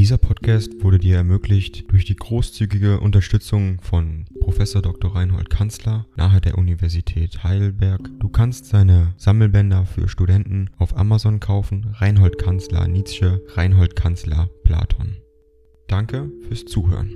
Dieser Podcast wurde dir ermöglicht durch die großzügige Unterstützung von Professor Dr. Reinhold Kanzler nahe der Universität Heidelberg. Du kannst seine Sammelbänder für Studenten auf Amazon kaufen. Reinhold Kanzler Nietzsche, Reinhold Kanzler Platon. Danke fürs Zuhören.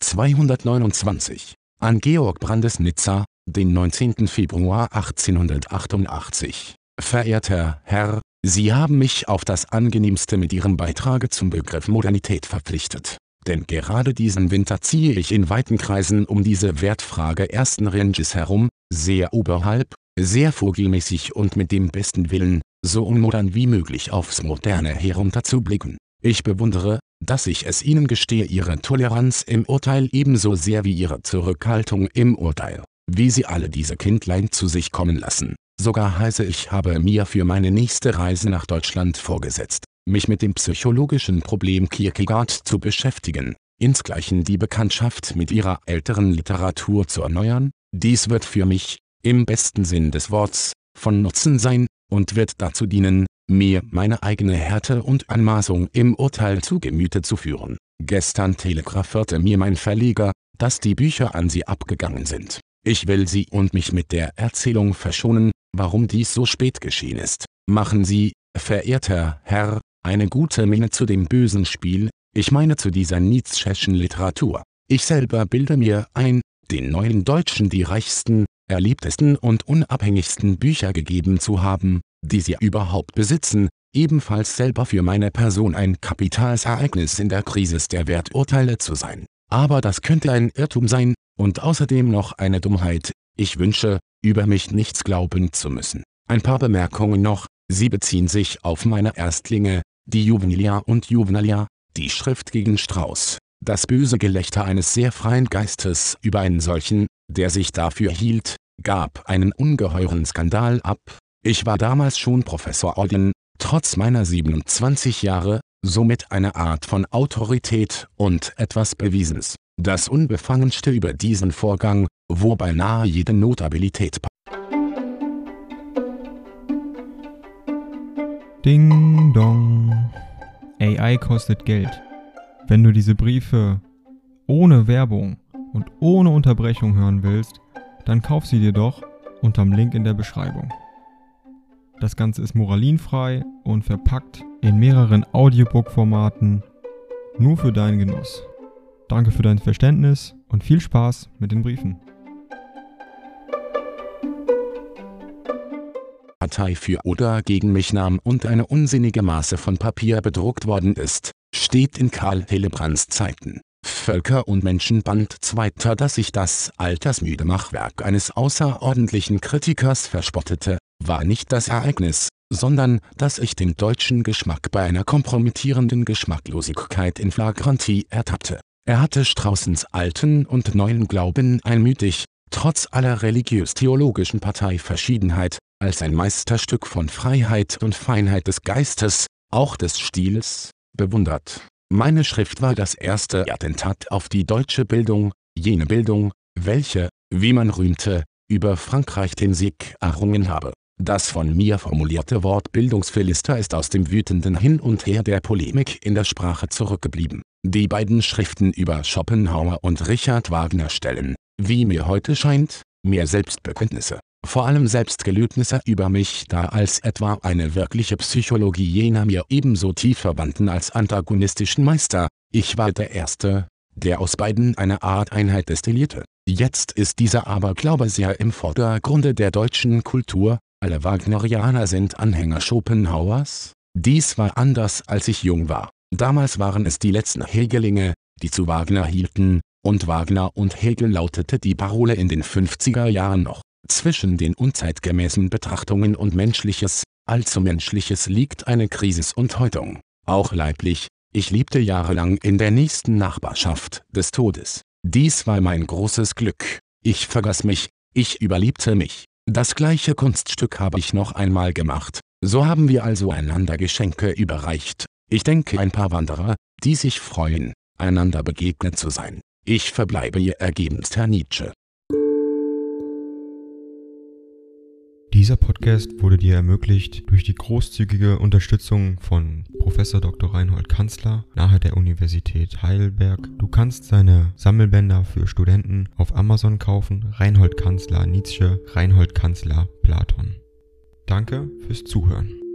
229 an Georg Brandes Nizza, den 19. Februar 1888. Verehrter Herr, Sie haben mich auf das angenehmste mit Ihrem Beitrage zum Begriff Modernität verpflichtet. Denn gerade diesen Winter ziehe ich in weiten Kreisen um diese Wertfrage ersten Ranges herum, sehr oberhalb, sehr vogelmäßig und mit dem besten Willen, so unmodern wie möglich aufs Moderne herunterzublicken. Ich bewundere, dass ich es Ihnen gestehe Ihre Toleranz im Urteil ebenso sehr wie Ihre Zurückhaltung im Urteil, wie Sie alle diese Kindlein zu sich kommen lassen. Sogar heiße ich habe mir für meine nächste Reise nach Deutschland vorgesetzt, mich mit dem psychologischen Problem Kierkegaard zu beschäftigen, insgleichen die Bekanntschaft mit ihrer älteren Literatur zu erneuern. Dies wird für mich, im besten Sinn des Worts, von Nutzen sein, und wird dazu dienen, mir meine eigene Härte und Anmaßung im Urteil zu Gemüte zu führen. Gestern telegrafierte mir mein Verleger, dass die Bücher an sie abgegangen sind. Ich will Sie und mich mit der Erzählung verschonen, warum dies so spät geschehen ist. Machen Sie, verehrter Herr, eine gute Miene zu dem bösen Spiel, ich meine zu dieser Nietzscheschen Literatur. Ich selber bilde mir ein, den neuen Deutschen die reichsten, erlebtesten und unabhängigsten Bücher gegeben zu haben, die sie überhaupt besitzen, ebenfalls selber für meine Person ein Kapitalsereignis in der Krise der Werturteile zu sein. Aber das könnte ein Irrtum sein, und außerdem noch eine Dummheit, ich wünsche, über mich nichts glauben zu müssen. Ein paar Bemerkungen noch, sie beziehen sich auf meine Erstlinge, die Juvenilia und Juvenalia, die Schrift gegen Strauß, das böse Gelächter eines sehr freien Geistes über einen solchen, der sich dafür hielt, gab einen ungeheuren Skandal ab. Ich war damals schon Professor Orden, trotz meiner 27 Jahre, somit eine Art von Autorität und etwas Bewiesens. Das Unbefangenste über diesen Vorgang, wo beinahe jede Notabilität Ding dong. AI kostet Geld. Wenn du diese Briefe ohne Werbung und ohne Unterbrechung hören willst, dann kauf sie dir doch unterm Link in der Beschreibung. Das Ganze ist moralinfrei und verpackt in mehreren Audiobook-Formaten nur für deinen Genuss. Danke für dein Verständnis und viel Spaß mit den Briefen. Partei für oder gegen mich nahm und eine unsinnige Masse von Papier bedruckt worden ist, steht in Karl Hillebrands Zeiten. Völker und Menschen Band 2. Dass ich das altersmüde Machwerk eines außerordentlichen Kritikers verspottete, war nicht das Ereignis, sondern dass ich den deutschen Geschmack bei einer kompromittierenden Geschmacklosigkeit in Flagranti ertappte. Er hatte Straußens alten und neuen Glauben einmütig, trotz aller religiös-theologischen Parteiverschiedenheit, als ein Meisterstück von Freiheit und Feinheit des Geistes, auch des Stils, bewundert. Meine Schrift war das erste Attentat auf die deutsche Bildung, jene Bildung, welche, wie man rühmte, über Frankreich den Sieg errungen habe. Das von mir formulierte Wort Bildungsphilister ist aus dem wütenden Hin und Her der Polemik in der Sprache zurückgeblieben. Die beiden Schriften über Schopenhauer und Richard Wagner stellen, wie mir heute scheint, mehr Selbstbekenntnisse, vor allem Selbstgelöbnisse über mich dar als etwa eine wirkliche Psychologie jener mir ebenso tief verwandten als antagonistischen Meister. Ich war der Erste, der aus beiden eine Art Einheit destillierte. Jetzt ist dieser Aberglaube sehr im Vordergrunde der deutschen Kultur, alle Wagnerianer sind Anhänger Schopenhauers. Dies war anders als ich jung war. Damals waren es die letzten Hegelinge, die zu Wagner hielten, und Wagner und Hegel lautete die Parole in den 50er Jahren noch. Zwischen den unzeitgemäßen Betrachtungen und Menschliches, allzu Menschliches liegt eine Krisis und Häutung. Auch leiblich, ich lebte jahrelang in der nächsten Nachbarschaft des Todes. Dies war mein großes Glück. Ich vergaß mich, ich überlebte mich. Das gleiche Kunststück habe ich noch einmal gemacht. So haben wir also einander Geschenke überreicht, ich denke ein paar Wanderer, die sich freuen, einander begegnet zu sein. Ich verbleibe Ihr ergebenst Herr Nietzsche. Dieser Podcast wurde dir ermöglicht durch die großzügige Unterstützung von Professor Dr. Reinhold Kanzler nahe der Universität Heidelberg. Du kannst seine Sammelbänder für Studenten auf Amazon kaufen. Reinhold Kanzler Nietzsche, Reinhold Kanzler Platon. Danke fürs Zuhören.